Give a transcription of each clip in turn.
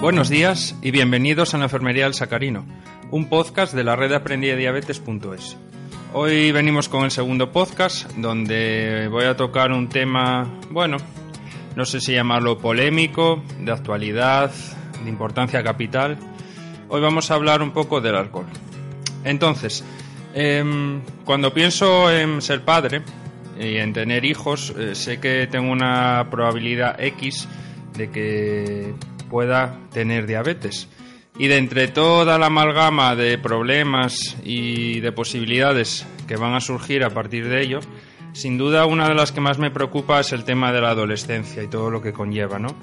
Buenos días y bienvenidos a la Enfermería del Sacarino, un podcast de la red de aprendidediabetes.es. Hoy venimos con el segundo podcast donde voy a tocar un tema, bueno, no sé si llamarlo polémico, de actualidad, de importancia capital. Hoy vamos a hablar un poco del alcohol. Entonces, em, cuando pienso en ser padre y en tener hijos, eh, sé que tengo una probabilidad X de que pueda tener diabetes. Y de entre toda la amalgama de problemas y de posibilidades que van a surgir a partir de ello, sin duda una de las que más me preocupa es el tema de la adolescencia y todo lo que conlleva, ¿no?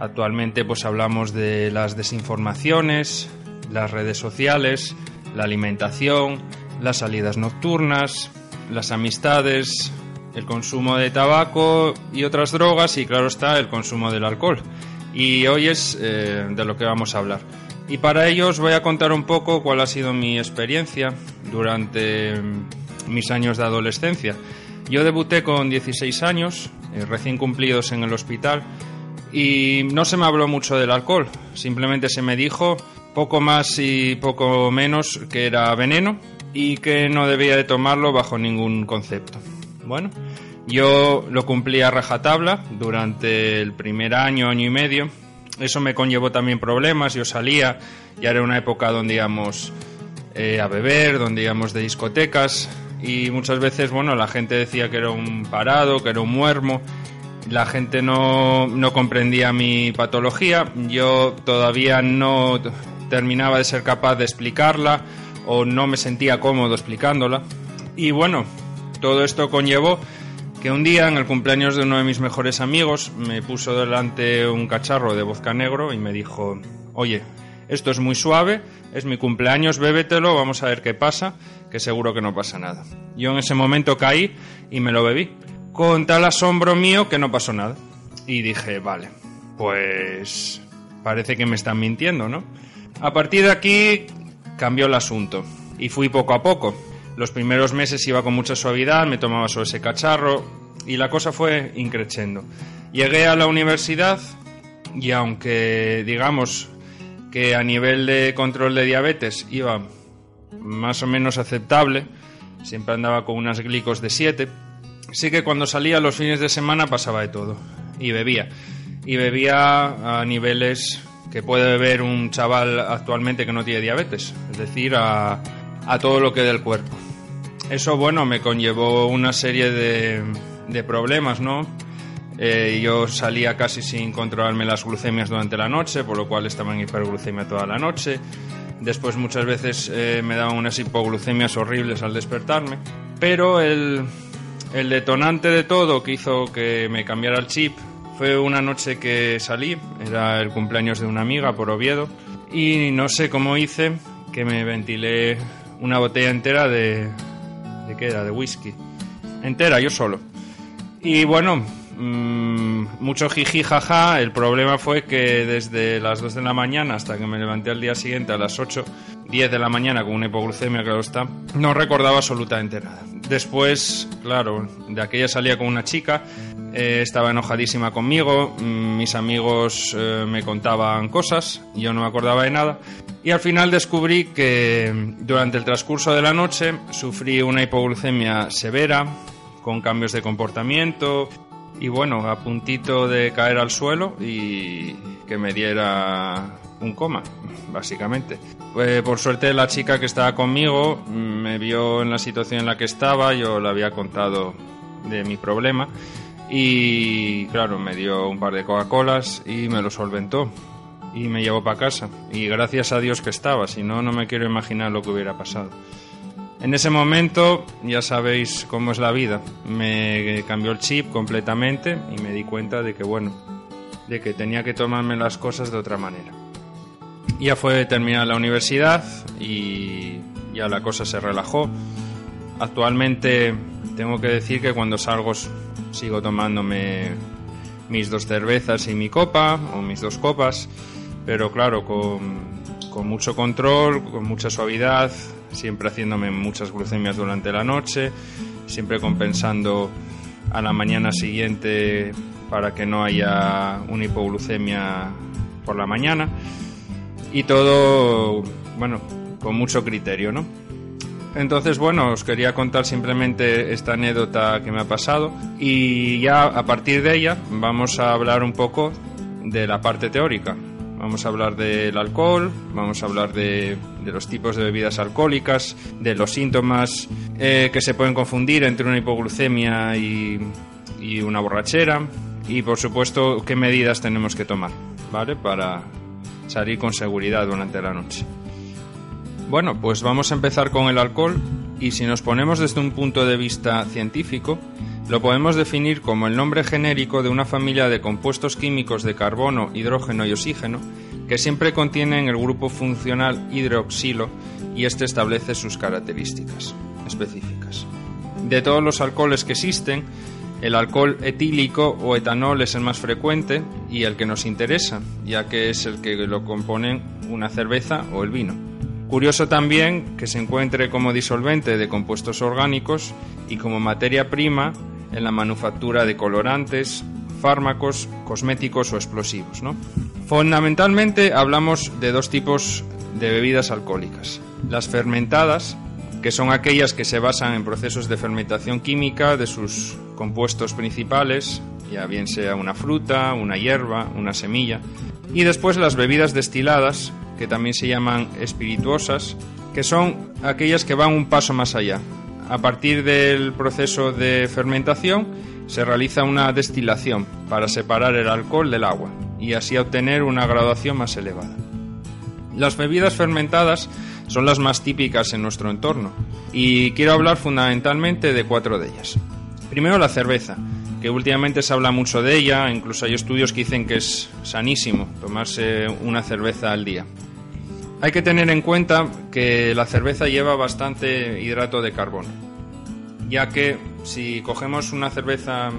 Actualmente pues hablamos de las desinformaciones, las redes sociales, la alimentación, las salidas nocturnas, las amistades, el consumo de tabaco y otras drogas y claro está el consumo del alcohol y hoy es eh, de lo que vamos a hablar. Y para ello voy a contar un poco cuál ha sido mi experiencia durante mm, mis años de adolescencia. Yo debuté con 16 años, eh, recién cumplidos en el hospital, y no se me habló mucho del alcohol, simplemente se me dijo poco más y poco menos que era veneno y que no debía de tomarlo bajo ningún concepto. Bueno, yo lo cumplí a rajatabla durante el primer año, año y medio. Eso me conllevó también problemas. Yo salía, ya era una época donde íbamos eh, a beber, donde íbamos de discotecas y muchas veces, bueno, la gente decía que era un parado, que era un muermo. La gente no, no comprendía mi patología. Yo todavía no terminaba de ser capaz de explicarla o no me sentía cómodo explicándola. Y bueno, todo esto conllevó que un día en el cumpleaños de uno de mis mejores amigos me puso delante un cacharro de vodka negro y me dijo, oye, esto es muy suave, es mi cumpleaños, bébetelo, vamos a ver qué pasa, que seguro que no pasa nada. Yo en ese momento caí y me lo bebí, con tal asombro mío que no pasó nada. Y dije, vale, pues parece que me están mintiendo, ¿no? A partir de aquí cambió el asunto y fui poco a poco. Los primeros meses iba con mucha suavidad, me tomaba solo ese cacharro y la cosa fue increciendo. Llegué a la universidad y aunque digamos que a nivel de control de diabetes iba más o menos aceptable, siempre andaba con unas glicos de 7, sí que cuando salía los fines de semana pasaba de todo y bebía. Y bebía a niveles que puede beber un chaval actualmente que no tiene diabetes, es decir, a, a todo lo que del cuerpo. Eso, bueno, me conllevó una serie de, de problemas, ¿no? Eh, yo salía casi sin controlarme las glucemias durante la noche, por lo cual estaba en hiperglucemia toda la noche. Después muchas veces eh, me daban unas hipoglucemias horribles al despertarme. Pero el, el detonante de todo que hizo que me cambiara el chip fue una noche que salí, era el cumpleaños de una amiga por Oviedo, y no sé cómo hice que me ventilé una botella entera de, ¿De era? De whisky. Entera, yo solo. Y bueno, mmm, mucho jiji jaja. El problema fue que desde las 2 de la mañana hasta que me levanté al día siguiente a las 8, 10 de la mañana con una hipoglucemia, claro está, no recordaba absolutamente nada. Después, claro, de aquella salía con una chica, eh, estaba enojadísima conmigo, mm, mis amigos eh, me contaban cosas, yo no me acordaba de nada. Y al final descubrí que durante el transcurso de la noche sufrí una hipoglucemia severa, con cambios de comportamiento y bueno, a puntito de caer al suelo y que me diera un coma, básicamente. Pues por suerte la chica que estaba conmigo me vio en la situación en la que estaba, yo le había contado de mi problema y claro, me dio un par de Coca-Colas y me lo solventó y me llevó para casa. Y gracias a Dios que estaba, si no, no me quiero imaginar lo que hubiera pasado. En ese momento, ya sabéis cómo es la vida, me cambió el chip completamente y me di cuenta de que, bueno, de que tenía que tomarme las cosas de otra manera. Ya fue terminar la universidad y ya la cosa se relajó. Actualmente tengo que decir que cuando salgo sigo tomándome mis dos cervezas y mi copa o mis dos copas pero claro, con, mucho control, con mucha suavidad, siempre haciéndome muchas glucemias durante la noche, siempre compensando a la mañana siguiente para que no haya una hipoglucemia por la mañana y todo, bueno, con mucho criterio, ¿no? Entonces, bueno, os quería contar simplemente esta anécdota que me ha pasado y ya a partir de ella vamos a hablar un poco de la parte teórica. Vamos a hablar del alcohol, vamos a hablar de, los tipos de bebidas alcohólicas, de los síntomas eh, que se pueden confundir entre una hipoglucemia y, y una borrachera y, por supuesto, qué medidas tenemos que tomar, ¿vale? Para salir con seguridad durante la noche. Bueno, pues vamos a empezar con el alcohol y si nos ponemos desde un punto de vista científico, lo podemos definir como el nombre genérico de una familia de compuestos químicos de carbono, hidrógeno y oxígeno que siempre contienen el grupo funcional hidroxilo y este establece sus características específicas. De todos los alcoholes que existen, el alcohol etílico o etanol es el más frecuente y el que nos interesa, ya que es el que lo componen una cerveza o el vino. Curioso también que se encuentre como disolvente de compuestos orgánicos y como materia prima en la manufactura de colorantes, fármacos, cosméticos o explosivos. Fundamentalmente hablamos de dos tipos de bebidas alcohólicas. Las fermentadas, que son aquellas que se basan en procesos de fermentación química de sus compuestos principales, ya bien sea una fruta, una hierba, una semilla, y después las bebidas destiladas, que también se llaman espirituosas, que son aquellas que van un paso más allá. A partir del proceso de fermentación se realiza una destilación para separar el alcohol del agua y así obtener una graduación más elevada. Las bebidas fermentadas son las más típicas en nuestro entorno y quiero hablar fundamentalmente de cuatro de ellas. Primero la cerveza, que últimamente se habla mucho de ella, incluso hay estudios que dicen que es sanísimo tomarse una cerveza al día. Hay que tener en cuenta que la cerveza lleva bastante hidrato de carbono, ya que si cogemos una cerveza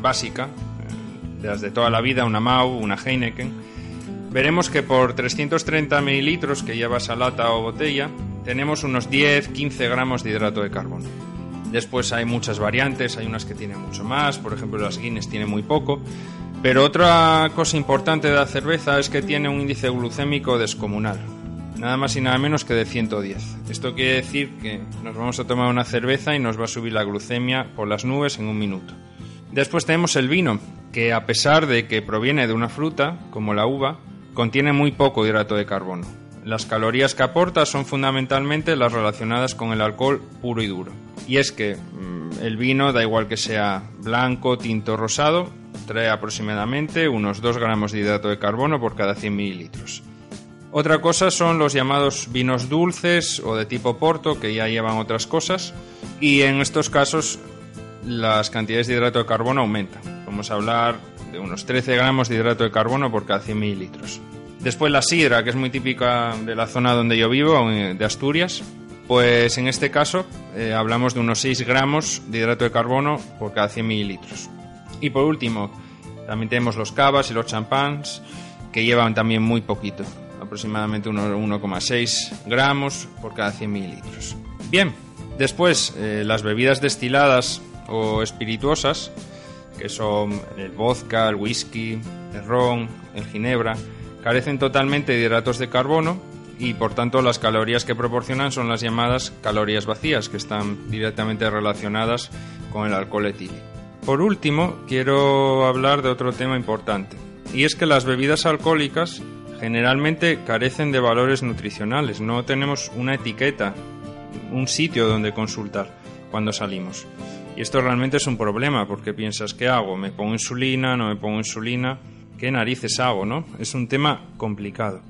básica, eh, de las de toda la vida, una Mau, una Heineken, veremos que por 330 mililitros que lleva esa o botella, tenemos unos 10-15 gramos de hidrato de carbono. Después hay muchas variantes, hay unas que tienen mucho más, por ejemplo las Guinness tienen muy poco, pero otra cosa importante de la cerveza es que tiene un índice glucémico descomunal, nada más y nada menos que de 110. Esto quiere decir que nos vamos a tomar una cerveza y nos va a subir la glucemia por las nubes en un minuto. Después tenemos el vino, que a pesar de que proviene de una fruta, como la uva, contiene muy poco hidrato de carbono. Las calorías que aporta son fundamentalmente las relacionadas con el alcohol puro y duro. Y es que mm, el vino, da igual que sea blanco, tinto o rosado, trae aproximadamente unos 2 gramos de hidrato de carbono por cada 100 mililitros. Otra cosa son los llamados vinos dulces o de tipo porto, que ya llevan otras cosas, y en estos casos las cantidades de hidrato de carbono aumentan. Vamos a hablar de unos 13 gramos de hidrato de carbono por cada 100 mililitros. Después la sidra, que es muy típica de la zona donde yo vivo, de Asturias, pues en este caso eh, hablamos de unos 6 gramos de hidrato de carbono por cada 100 mililitros. Y por último, también tenemos los cavas y los champáns, que llevan también muy poquito aproximadamente 1,6 gramos por cada 100 mililitros. Bien, después eh, las bebidas destiladas o espirituosas, que son el vodka, el whisky, el ron, el ginebra, carecen totalmente de hidratos de carbono y por tanto las calorías que proporcionan son las llamadas calorías vacías, que están directamente relacionadas con el alcohol etílico. Por último, quiero hablar de otro tema importante, y es que las bebidas alcohólicas generalmente carecen de valores nutricionales. No tenemos una etiqueta, un sitio donde consultar cuando salimos. Y esto realmente es un problema porque piensas, ¿qué hago? ¿Me pongo insulina? ¿No me pongo insulina? ¿Qué narices hago? ¿no? Es un tema complicado.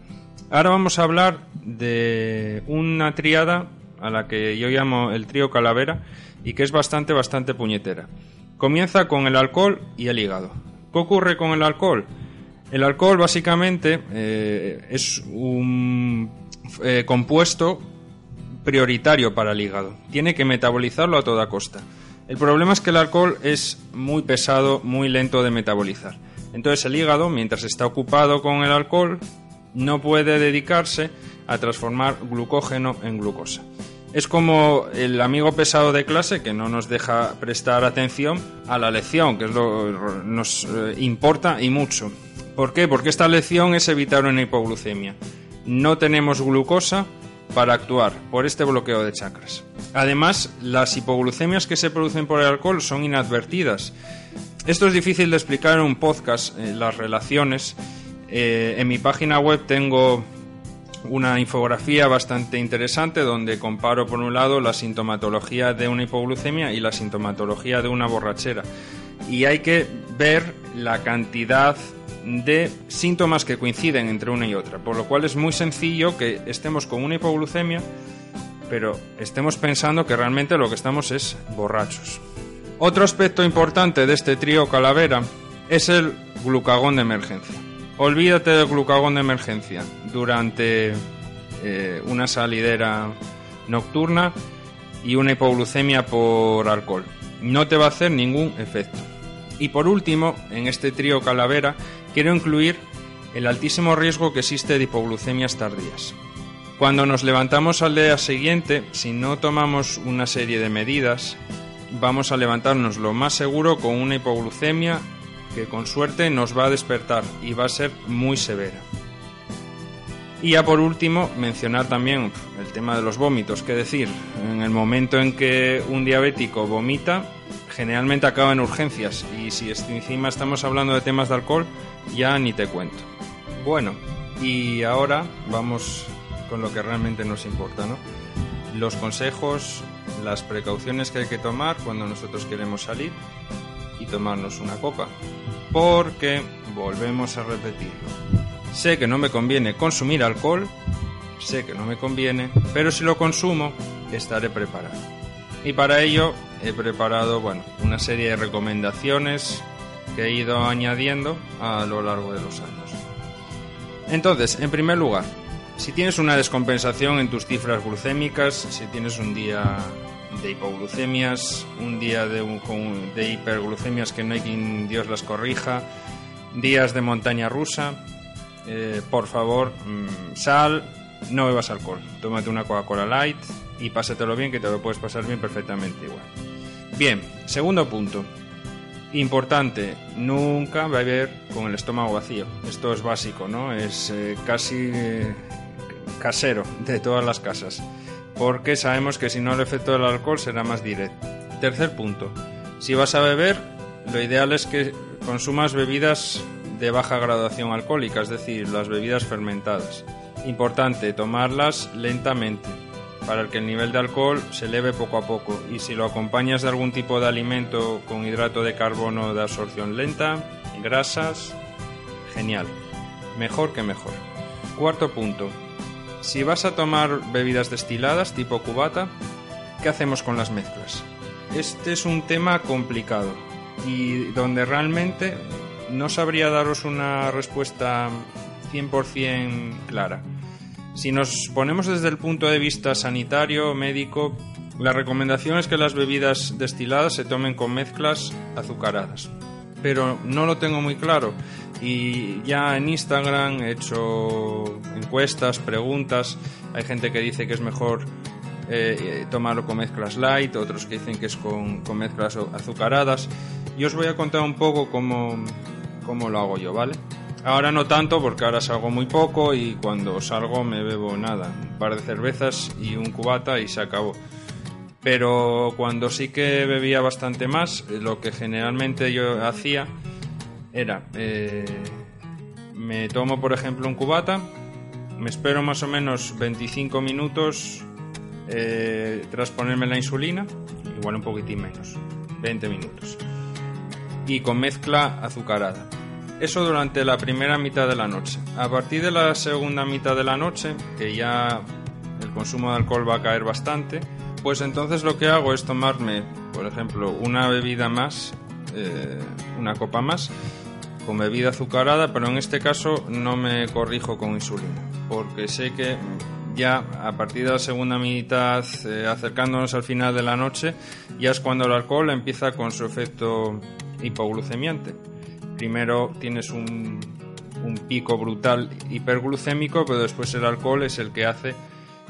Ahora vamos a hablar de una triada a la que yo llamo el trío calavera y que es bastante, bastante puñetera. Comienza con el alcohol y el hígado. ¿Qué ocurre con el alcohol? El alcohol básicamente eh, es un eh, compuesto prioritario para el hígado. Tiene que metabolizarlo a toda costa. El problema es que el alcohol es muy pesado, muy lento de metabolizar. Entonces el hígado, mientras está ocupado con el alcohol, no puede dedicarse a transformar glucógeno en glucosa. Es como el amigo pesado de clase que no nos deja prestar atención a la lección, que nos eh, importa y mucho. ¿Por qué? Porque esta lección es evitar una hipoglucemia. No tenemos glucosa para actuar por este bloqueo de chakras. Además, las hipoglucemias que se producen por el alcohol son inadvertidas. Esto es difícil de explicar en un podcast, eh, las relaciones. Eh, en mi página web tengo una infografía bastante interesante donde comparo por un lado la sintomatología de una hipoglucemia y la sintomatología de una borrachera. Y hay que ver la cantidad de síntomas que coinciden entre una y otra, por lo cual es muy sencillo que estemos con una hipoglucemia, pero estemos pensando que realmente lo que estamos es borrachos. Otro aspecto importante de este trío calavera es el glucagón de emergencia. Olvídate del glucagón de emergencia durante eh, una salidera nocturna y una hipoglucemia por alcohol. No te va a hacer ningún efecto. Y por último, en este trío calavera, quiero incluir el altísimo riesgo que existe de hipoglucemias tardías. Cuando nos levantamos al día siguiente, si no tomamos una serie de medidas, vamos a levantarnos lo más seguro con una hipoglucemia que con suerte nos va a despertar y va a ser muy severa. Y ya por último, mencionar también el tema de los vómitos, que decir, en el momento en que un diabético vomita, generalmente acaba en urgencias y si encima estamos hablando de temas de alcohol, ya ni te cuento. Bueno, y ahora vamos con lo que realmente nos importa, ¿no? Los consejos, las precauciones que hay que tomar cuando nosotros queremos salir y tomarnos una copa. Porque, volvemos a repetirlo, sé que no me conviene consumir alcohol, sé que no me conviene, pero si lo consumo, estaré preparado. Y para ello he preparado, bueno, una serie de recomendaciones que he ido añadiendo a lo largo de los años. Entonces, en primer lugar, si tienes una descompensación en tus cifras glucémicas, si tienes un día de hipoglucemias, un día de, hiperglucemias que no hay quien Dios las corrija, días de montaña rusa, eh, por favor, mm, sal, no bebas alcohol, tómate una Coca-Cola Light y pásatelo bien, que te lo puedes pasar bien perfectamente igual. Bien, segundo punto. Importante, nunca beber con el estómago vacío. Esto es básico, ¿no? Es eh, casi eh, casero de todas las casas porque sabemos que si no el efecto del alcohol será más directo. Tercer punto, si vas a beber, lo ideal es que consumas bebidas de baja graduación alcohólica, es decir, las bebidas fermentadas. Importante, tomarlas lentamente para que el nivel de alcohol se eleve poco a poco y si lo acompañas de algún tipo de alimento con hidrato de carbono de absorción lenta, grasas, genial. Mejor que mejor. Cuarto punto, si vas a tomar bebidas destiladas tipo cubata, ¿qué hacemos con las mezclas? Este es un tema complicado y donde realmente no sabría daros una respuesta 100% clara. Si nos ponemos desde el punto de vista sanitario, médico, la recomendación es que las bebidas destiladas se tomen con mezclas azucaradas. Pero no lo tengo muy claro y ya en Instagram he hecho encuestas, preguntas. Hay gente que dice que es mejor eh, tomarlo con mezclas light, otros que dicen que es con, mezclas azucaradas. Y os voy a contar un poco cómo, cómo lo hago yo, ¿vale? Ahora no tanto porque ahora salgo muy poco y cuando salgo me bebo nada, un par de cervezas y un cubata y se acabó. Pero cuando sí que bebía bastante más, lo que generalmente yo hacía era, eh, me tomo por ejemplo un cubata, me espero más o menos 25 minutos eh, tras ponerme la insulina, igual un poquitín menos, 20 minutos, y con mezcla azucarada. Eso durante la primera mitad de la noche. A partir de la segunda mitad de la noche, que ya el consumo de alcohol va a caer bastante, pues entonces lo que hago es tomarme, por ejemplo, una bebida más, eh, una copa más, con bebida azucarada, pero en este caso no me corrijo con insulina, porque sé que ya a partir de la segunda mitad, eh, acercándonos al final de la noche, ya es cuando el alcohol empieza con su efecto hipoglucemiante. Primero tienes un, pico brutal hiperglucémico, pero después el alcohol es el que hace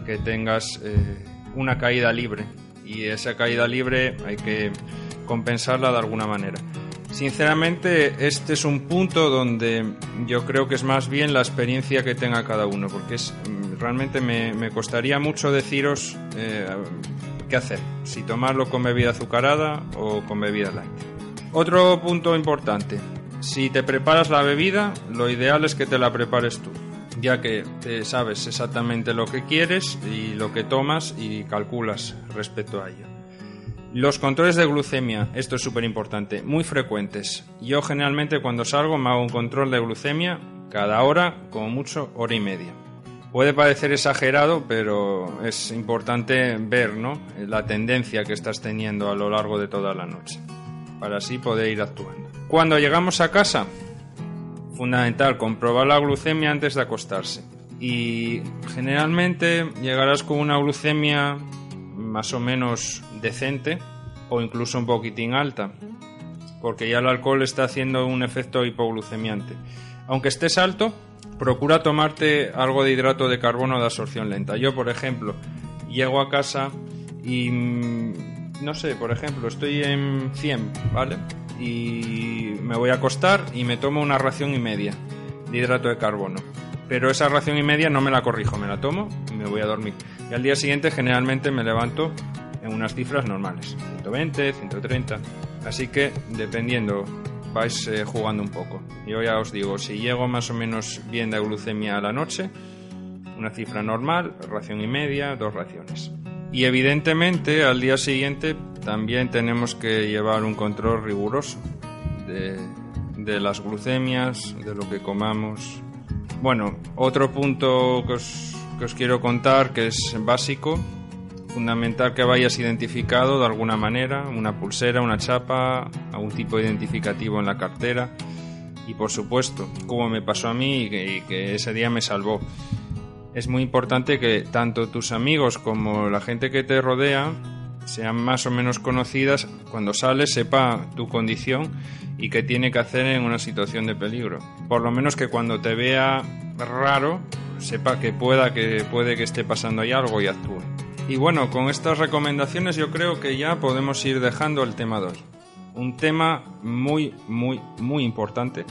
que tengas eh, una caída libre y esa caída libre hay que compensarla de alguna manera. Sinceramente, este es un punto donde yo creo que es más bien la experiencia que tenga cada uno, porque es, mm, realmente me, costaría mucho deciros eh, qué hacer, si tomarlo con bebida azucarada o con bebida light. Otro punto importante, si te preparas la bebida, lo ideal es que te la prepares tú, ya que te sabes exactamente lo que quieres y lo que tomas y calculas respecto a ello. Los controles de glucemia, esto es súper importante, muy frecuentes. Yo generalmente cuando salgo me hago un control de glucemia cada hora, como mucho, hora y media. Puede parecer exagerado, pero es importante ver ¿no? la tendencia que estás teniendo a lo largo de toda la noche, para así poder ir actuando. Cuando llegamos a casa, fundamental comprobar la glucemia antes de acostarse. Y generalmente llegarás con una glucemia más o menos decente o incluso un poquitín alta, porque ya el alcohol está haciendo un efecto hipoglucemiante. Aunque estés alto, procura tomarte algo de hidrato de carbono de absorción lenta. Yo, por ejemplo, llego a casa y mm, no sé, por ejemplo, estoy en 100, ¿vale? Y me voy a acostar y me tomo una ración y media de hidrato de carbono. Pero esa ración y media no me la corrijo, me la tomo y me voy a dormir. Y al día siguiente generalmente me levanto en unas cifras normales, 120, 130. Así que dependiendo vais eh, jugando un poco. Yo ya os digo, si llego más o menos bien de glucemia a la noche, una cifra normal, ración y media, dos raciones. Y evidentemente al día siguiente también tenemos que llevar un control riguroso de, de las glucemias, de lo que comamos. Bueno, otro punto que os que os quiero contar, que es básico, fundamental que vayas identificado de alguna manera, una pulsera, una chapa, algún tipo de identificativo en la cartera y por supuesto, como me pasó a mí y que, ese día me salvó. Es muy importante que tanto tus amigos como la gente que te rodea sean más o menos conocidas, cuando sales sepa tu condición y qué tiene que hacer en una situación de peligro. Por lo menos que cuando te vea raro sepa que pueda que puede que esté pasando ahí algo y actúe. Y bueno, con estas recomendaciones yo creo que ya podemos ir dejando el tema 2. Un tema muy, muy, muy importante,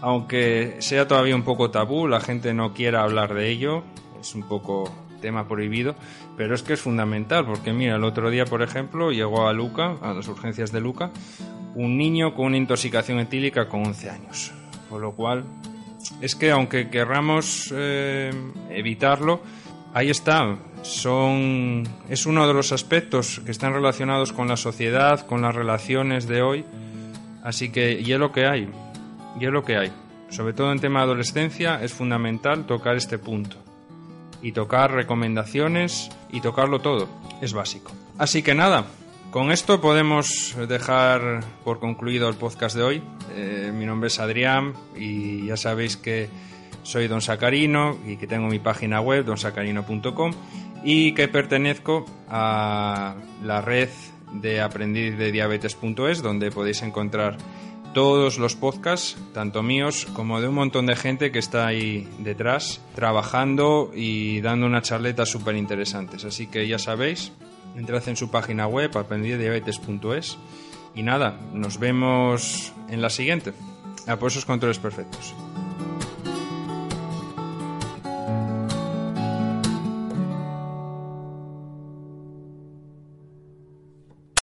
aunque sea todavía un poco tabú, la gente no quiera hablar de ello, es un poco tema prohibido, pero es que es fundamental, porque mira, el otro día, por ejemplo, llegó a Luca, a las urgencias de Luca, un niño con una intoxicación etílica con 11 años, por lo cual es que aunque querramos eh, evitarlo, ahí está. Son, es uno de los aspectos que están relacionados con la sociedad, con las relaciones de hoy. Así que, y es lo que hay. Y es lo que hay. Sobre todo en tema de adolescencia es fundamental tocar este punto. Y tocar recomendaciones y tocarlo todo. Es básico. Así que nada, con esto podemos dejar por concluido el podcast de hoy. Eh, mi nombre es Adrián y ya sabéis que soy Don Sacarino y que tengo mi página web donsacarino.com y que pertenezco a la red de aprendiz de diabetes.es donde podéis encontrar todos los podcasts, tanto míos como de un montón de gente que está ahí detrás trabajando y dando unas charletas súper interesantes. Así que ya sabéis, entrad en su página web aprendidiabetes.es y nada, nos vemos en la siguiente. A por esos controles perfectos.